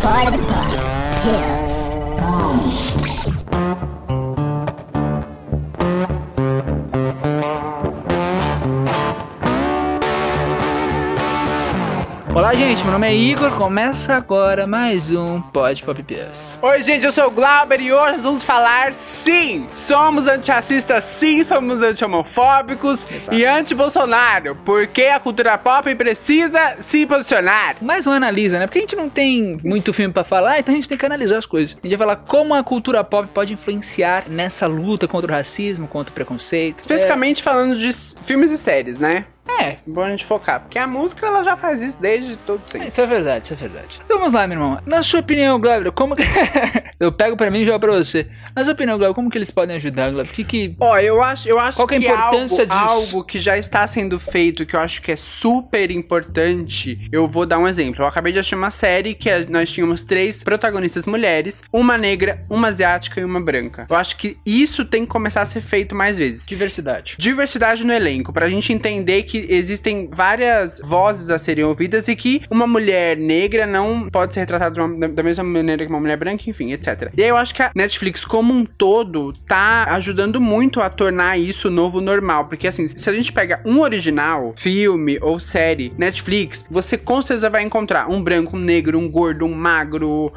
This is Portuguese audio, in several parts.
Pode, pode. Meu nome é Igor. Começa agora mais um Pod Pop Pias. Oi, gente, eu sou o Glauber e hoje nós vamos falar sim! Somos antirracistas, sim, somos anti-homofóbicos e anti-Bolsonaro, porque a cultura pop precisa se posicionar. Mais um analisa, né? Porque a gente não tem muito filme pra falar, então a gente tem que analisar as coisas. A gente vai falar como a cultura pop pode influenciar nessa luta contra o racismo, contra o preconceito. Especificamente falando de filmes e séries, né? É, Bom a gente focar, porque a música ela já faz isso desde todo é, sempre. isso é verdade, isso é verdade. Vamos lá, meu irmão. Na sua opinião, Glauber, como que... Eu pego pra mim e jogo pra você. Na sua opinião, Glauber, como que eles podem ajudar, Glauber? Que que... Ó, eu acho, eu acho Qual que é a que importância algo, disso? algo que já está sendo feito, que eu acho que é super importante, eu vou dar um exemplo. Eu acabei de assistir uma série que nós tínhamos três protagonistas mulheres, uma negra, uma asiática e uma branca. Eu acho que isso tem que começar a ser feito mais vezes. Diversidade. Diversidade no elenco, pra gente entender que existem várias vozes a serem ouvidas e que uma mulher negra não pode ser retratada uma- da, mesma maneira que uma mulher branca, enfim, etc. E aí eu acho que a Netflix, como um todo, tá ajudando muito a tornar isso novo normal. Porque assim, se a gente pega um original, filme ou série, Netflix, você com certeza vai encontrar um branco, um negro, um gordo, um magro.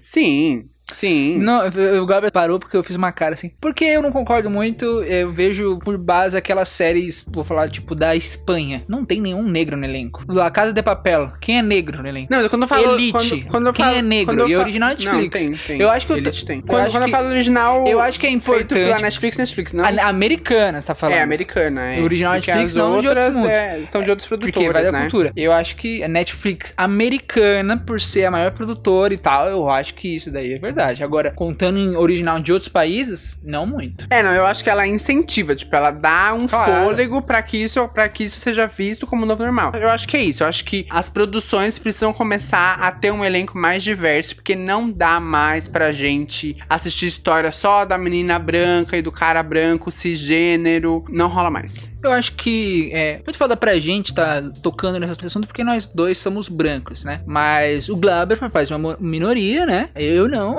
Sim, sim. Não, eu- o Gabriel parou porque eu fiz uma cara assim. Porque eu não concordo muito, eu vejo por base aquelas séries, vou falar, tipo, da Espanha. Não tem nenhum negro no elenco. La Casa de Papel, quem é negro no elenco? Não, quando eu falo. Elite, quando, quando eu quem falo, é negro? quando eu E original Netflix. Não, tem, tem. Eu acho que eu- Elite tem. eu Quando, acho quando que- eu falo original. eu acho que é Feito pela importante. Netflix, Netflix, não. A- americana, você tá falando. É, americana, é. O original Porque Netflix, não de outros é, são de outros Porque vai produtores, da né? cultura. Eu acho que a Netflix americana, por ser a maior produtora e tal, eu acho que isso daí é verdade. Agora, contando em original de outros países, não muito. É, não, eu acho que ela incentiva, tipo, ela dá um Claro. fôlego pra que isso para que isso seja visto como novo normal. Eu acho que é isso, eu acho que as produções precisam começar a ter um elenco mais diverso, porque não dá mais pra gente assistir história só da menina branca e do cara branco cisgênero, não rola mais. Eu acho que é muito foda pra gente tá tocando nesse assunto porque nós dois somos brancos, né? Mas o Glaber faz uma minoria, né? Eu não.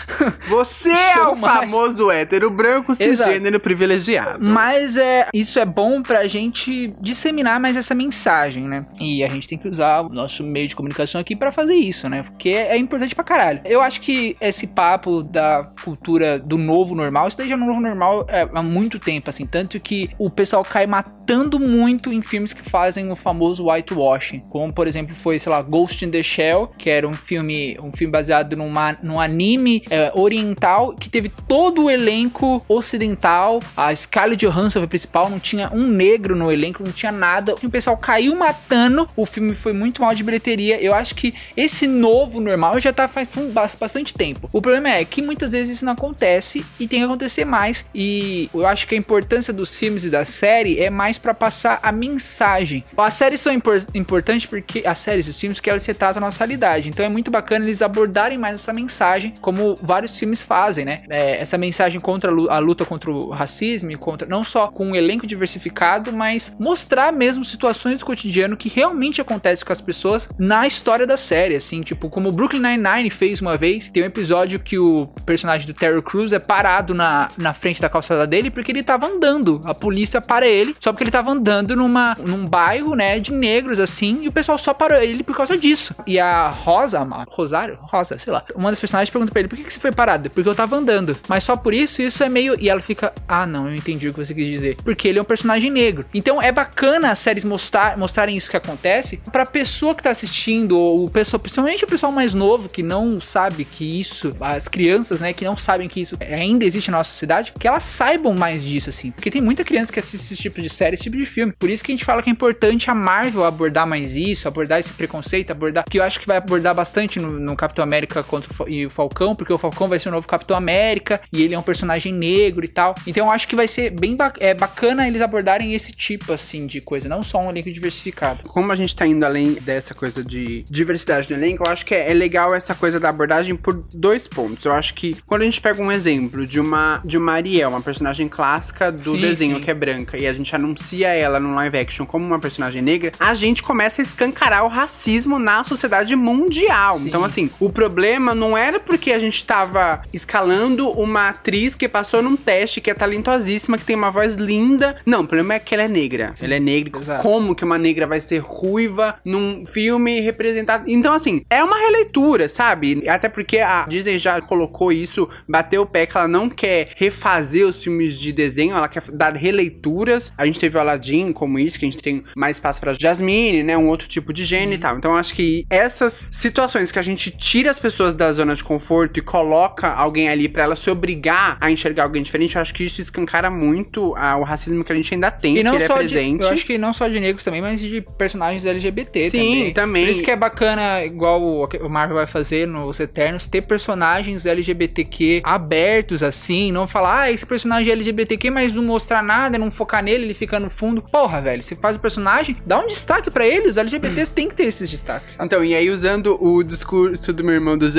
Você é o mais. famoso hétero branco cisgênero privilegiado. Mas é, isso é bom pra gente disseminar mais essa mensagem, né? E a gente tem que usar o nosso meio de comunicação aqui pra fazer isso, né? Porque é importante pra caralho. Eu acho que esse papo da cultura do novo normal, isso daí já é um novo normal é, há muito tempo, assim. Tanto que o pessoal cai matando muito em filmes que fazem o famoso whitewashing. Como, por exemplo, foi, sei lá, Ghost in the Shell, que era um filme, um filme baseado numa, num anime é, oriental que teve todo o elenco ocidental. A Scarlett Johansson foi principal, não tinha um negro no elenco, não tinha nada. O pessoal caiu matando. O filme foi muito mal de bilheteria. Eu acho que esse novo normal já tá faz bas- bastante tempo. O problema é que muitas vezes isso não acontece e tem que acontecer mais. E eu acho que a importância dos filmes e da série é mais pra passar a mensagem. As séries são impor- importantes porque as séries e os filmes que elas retratam a nossa realidade. Então é muito bacana eles abordarem mais essa mensagem, como vários filmes fazem, né? É, essa mensagem contra a lu- a luta contra o racismo contra não só com um elenco diversificado, mas mostrar mesmo situações do cotidiano que realmente acontecem com as pessoas na história da série, assim, tipo como o Brooklyn Nine-Nine fez uma vez, tem um episódio que o personagem do Terry Crews é parado na, na frente da calçada dele porque ele tava andando, a polícia para ele, só porque ele tava andando numa, num bairro, né, de negros, assim, e o pessoal só parou ele por causa disso. E a Rosa, Rosário? Rosa, sei lá, uma das personagens pergunta pra ele, por que, que você foi parado? Porque eu tava andando. Mas só por isso, isso é meio... E ela fica, ah, não, eu entendi o que você quis dizer. Porque ele é um personagem negro. Então é bacana as séries mostrar, mostrarem isso que acontece pra pessoa que tá assistindo, ou o pessoal, principalmente o pessoal mais novo, que não sabe que isso, as crianças, né, que não sabem que isso ainda existe na nossa cidade, que elas saibam mais disso, assim. Porque tem muita criança que assiste esse tipo de série, esse tipo de filme. Por isso que a gente fala que é importante a Marvel abordar mais isso, abordar esse preconceito, abordar. Que eu acho que vai abordar bastante no, no Capitão América contra o, e o Falcão, porque o Falcão vai ser o novo Capitão América e ele é um personagem negro e tal. Então eu acho que vai ser bem ba- é, bacana eles abordarem esse tipo, assim, de coisa, não só um elenco diversificado. Como a gente tá indo além dessa coisa de diversidade no elenco, eu acho que é, é legal essa coisa da abordagem por dois pontos. Eu acho que quando a gente pega um exemplo de uma de uma Ariel, uma personagem clássica do Sim, desenho sim. que é branca, e a gente associa ela no live action como uma personagem negra, a gente começa a escancarar o racismo na sociedade mundial. Sim. Então, assim, o problema não era porque a gente tava escalando uma atriz que passou num teste, que é talentosíssima, que tem uma voz linda. Não, o problema é que ela é negra. Ela é negra. Exato. Como que uma negra vai ser ruiva num filme representado? Então, assim, é uma releitura, sabe? Até porque a Disney já colocou isso, bateu o pé que ela não quer refazer os filmes de desenho, ela quer dar releituras. A gente teve o Aladdin como isso, que a gente tem mais espaço pra Jasmine, né? Um outro tipo de gênio e tal. Então, acho que essas situações que a gente tira as pessoas da zona de conforto e coloca alguém ali pra ela se obrigar a enxergar alguém diferente, eu acho que isso escancara muito ah, o racismo que a gente ainda tem, E não que ele só é de, presente. eu acho que não só de negros também, mas de personagens LGBT Sim, também. também. Por isso que é bacana, igual o o Marvel vai fazer nos Eternos, ter personagens LGBTQ abertos assim, não falar, ah, esse personagem é LGBTQ, mas não mostrar nada, não focar nele, ele fica no fundo. Porra, velho, você faz o personagem, dá um destaque pra ele, os LGBTs têm que ter esses destaques. Então, e aí usando o discurso do meu irmão dos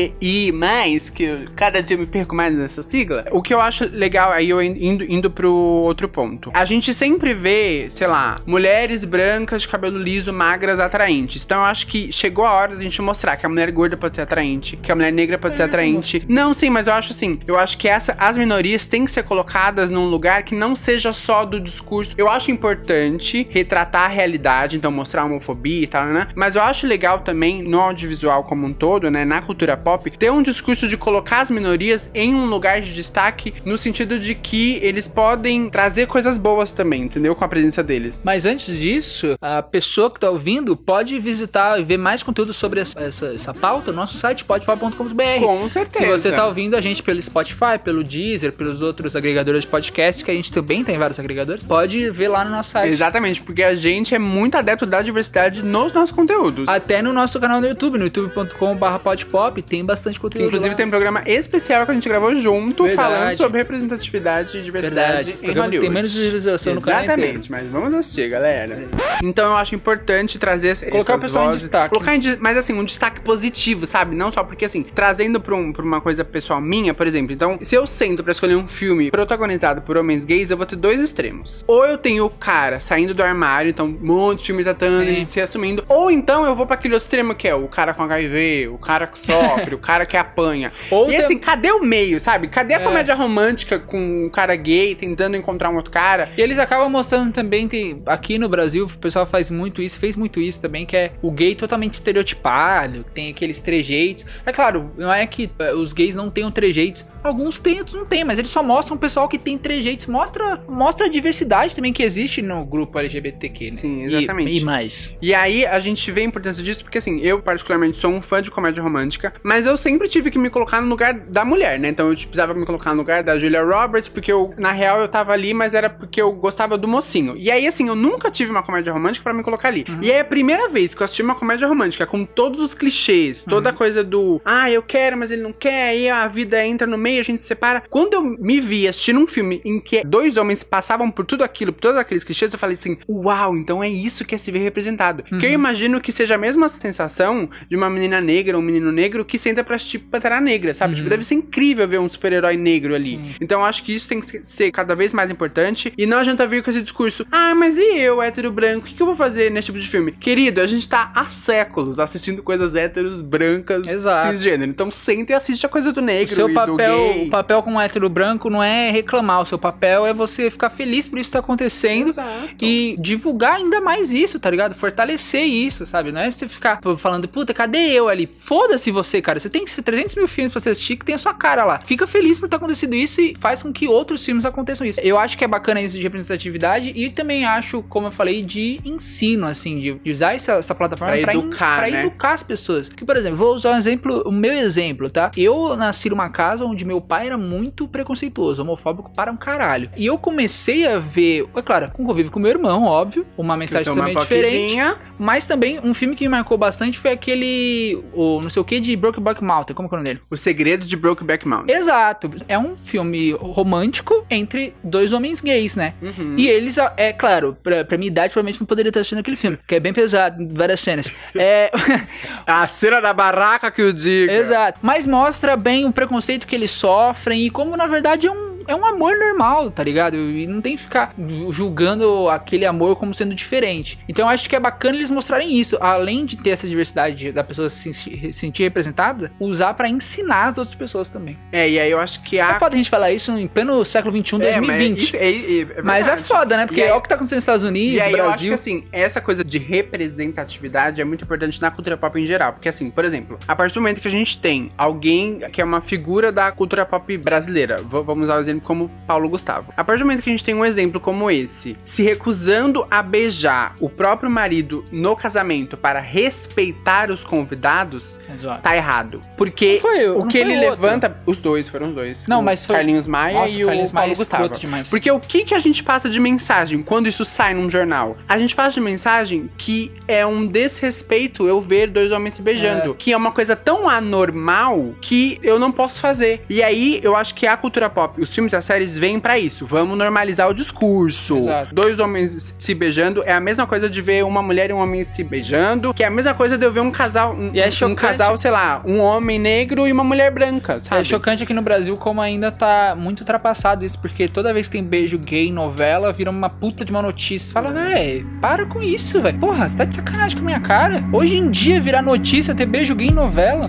LGBTQI+, que eu- cada dia eu me perco mais nessa sigla, o que eu acho legal, aí eu indo, indo pro outro ponto. A gente sempre vê, sei lá, mulheres brancas de cabelo liso, magras, atraentes. Então eu acho que chegou a hora da gente mostrar que a mulher gorda pode ser atraente, que a mulher negra pode ser atraente. Não, sim, mas eu acho assim, eu acho que essa, as minorias têm que ser colocadas num lugar que não seja só do discurso. Eu acho importante retratar a realidade, então mostrar a homofobia e tal, né? Mas eu acho legal também no audiovisual como um todo, né, na cultura pop, ter um discurso de colocar as minorias em um lugar de destaque no sentido de que eles podem trazer coisas boas também, entendeu? Com a presença deles. Mas antes disso, a pessoa que tá ouvindo pode visitar e ver mais conteúdo sobre essa, essa, essa pauta no nosso site podpop.com.br. Com certeza. Se você tá ouvindo a gente pelo Spotify, pelo Deezer, pelos outros agregadores de podcast, que a gente também tem vários agregadores, pode ver lá no nosso site. Exatamente, porque a gente é muito adepto da diversidade nos nossos conteúdos. Até no nosso canal no YouTube, no youtube.com.br podpop, tem bastante conteúdo Inclusive lá. tem um programa especial que a gente gravou junto, Verdade. falando sobre representatividade e diversidade Verdade. em Hollywood. tem menos visualização no canal. Exatamente, mas vamos assistir, galera. Então eu acho importante trazer Colocar o pessoal em vozes, destaque. Colocar em mas assim, um destaque positivo, sabe? Não só porque assim, trazendo pra, um- pra uma coisa pessoal minha, por exemplo. Então, se eu sento pra escolher um filme protagonizado por homens gays, eu vou ter dois extremos. Ou eu tenho o cara saindo do armário, então um monte de filme tratando, Sim. ele se assumindo. Ou então eu vou pra aquele extremo que é o cara com HIV, o cara que sofre, o cara que apanha. Ou e tem- assim, cadê o meio, sabe? Cadê a É. comédia romântica com um cara gay tentando encontrar um outro cara? E eles acabam mostrando também que aqui no Brasil o pessoal faz muito isso, fez muito isso também, que é o gay totalmente estereotipado, que tem aqueles trejeitos. É claro, não é que eh, os gays não tenham trejeitos. Alguns têm, outros não tem, mas eles só mostram o pessoal que tem trejeitos. Mostra, mostra a diversidade também que existe no grupo LGBTQ, né? Sim, E- exatamente. E, mais. E aí a gente vê a importância disso porque assim, eu particularmente sou um fã de comédia romântica, mas eu sempre tive que me colocar no lugar da mulher, né? Então eu precisava me colocar no lugar da Julia Roberts, porque eu, na real, eu tava ali, mas era porque eu gostava do mocinho. E aí, assim, eu nunca tive uma comédia romântica pra me colocar ali. E aí é a primeira vez que eu assisti uma comédia romântica com todos os clichês, toda a coisa do ah, eu quero, mas ele não quer, aí a vida entra no meio, a gente se separa. Quando eu me vi assistindo um filme em que dois homens passavam por tudo aquilo, por todos aqueles clichês, eu falei assim: uau, então é isso que é se ver representado. Que eu imagino que seja a mesma sensação de uma menina negra ou um menino negro que senta pra assistir Pantera Negra, sabe? Tipo, deve ser incrível ver um super-herói negro ali. Sim. Então eu acho que isso tem que ser cada vez mais importante. E não adianta vir com esse discurso: ah, mas e eu, hétero branco, o que, que eu vou fazer nesse tipo de filme? Querido, a gente tá há séculos assistindo coisas héteros, brancas, Exato. cisgênero. Então senta e assiste a coisa do O negro. seu e do papel, o papel como hétero branco não é reclamar, o seu papel é você ficar feliz por isso que tá acontecendo Exato. e divulgar ainda mais isso, tá ligado? Fortalecer isso, sabe? Não é você ficar falando, puta, cadê eu ali? Foda-se você, cara. Você tem 300 mil filmes pra você assistir que tem a sua cara lá. Fica feliz por ter acontecido isso e faz com que outros filmes aconteçam isso. Eu acho que é bacana isso de representatividade e também acho, como eu falei, de ensino, assim, de, usar essa, essa plataforma Pra pra, educar, pra né? educar as pessoas. Que, por exemplo, vou usar um exemplo, o meu exemplo, tá? Eu nasci numa casa onde meu pai era muito preconceituoso, homofóbico para um caralho. E eu comecei a ver, é claro, com convívio com meu irmão, óbvio, uma mensagem totalmente diferente. Mas também um filme que me marcou bastante foi aquele, o não sei o que, de Brokeback Mountain. Como que é o nome dele? O Segredo de Brokeback Mountain. Exato. É um filme romântico entre dois homens gays, né? Uhum. E eles, é claro, pra, pra minha idade, provavelmente não poderia estar assistindo aquele filme, que é bem pesado, várias cenas. É. A cena da barraca que eu digo. Exato. Mas mostra bem o preconceito que eles sofrem e como, na verdade, é um é um amor normal, tá ligado? E não tem que ficar julgando aquele amor como sendo diferente. Então eu acho que é bacana eles mostrarem isso, além de ter essa diversidade da pessoa se sentir representada, usar para ensinar as outras pessoas também. É, e aí eu acho que a. É foda a gente falar isso em pleno século XXI, 2020. Mas, isso, é, é, é mas é foda, né? Porque aí, é o que tá acontecendo nos Estados Unidos, e aí Brasil. Eu acho que assim, essa coisa de representatividade é muito importante na cultura pop em geral. Porque assim, por exemplo, a partir do momento que a gente tem alguém que é uma figura da cultura pop brasileira, vamos usar o exemplo como Paulo Gustavo. A partir do momento que a gente tem um exemplo como esse, se recusando a beijar o próprio marido no casamento para respeitar os convidados, Exato. tá errado. Porque foi, o que ele levanta. Os dois foram os dois. Não, mas foi. Carlinhos Maia Nossa, e Carlinhos o Paulo Maia Gustavo. Demais. Porque o que, que a gente passa de mensagem quando isso sai num jornal? A gente passa de mensagem que é um desrespeito eu ver dois homens se beijando. É. Que é uma coisa tão anormal que eu não posso fazer. E aí eu acho que a cultura pop, os filmes e as séries vêm para isso. Vamos normalizar o discurso. Exato. Dois homens se beijando é a mesma coisa de ver uma mulher e um homem se beijando, que é a mesma coisa de eu ver um casal, um, é um casal, sei lá, um homem negro e uma mulher branca, é sabe? É chocante aqui no Brasil como ainda tá muito ultrapassado isso, porque toda vez que tem beijo gay em novela, vira uma puta de uma notícia. Fala, véi, para com isso, velho. Porra, você tá de sacanagem com a minha cara? Hoje em dia virar notícia ter beijo gay em novela.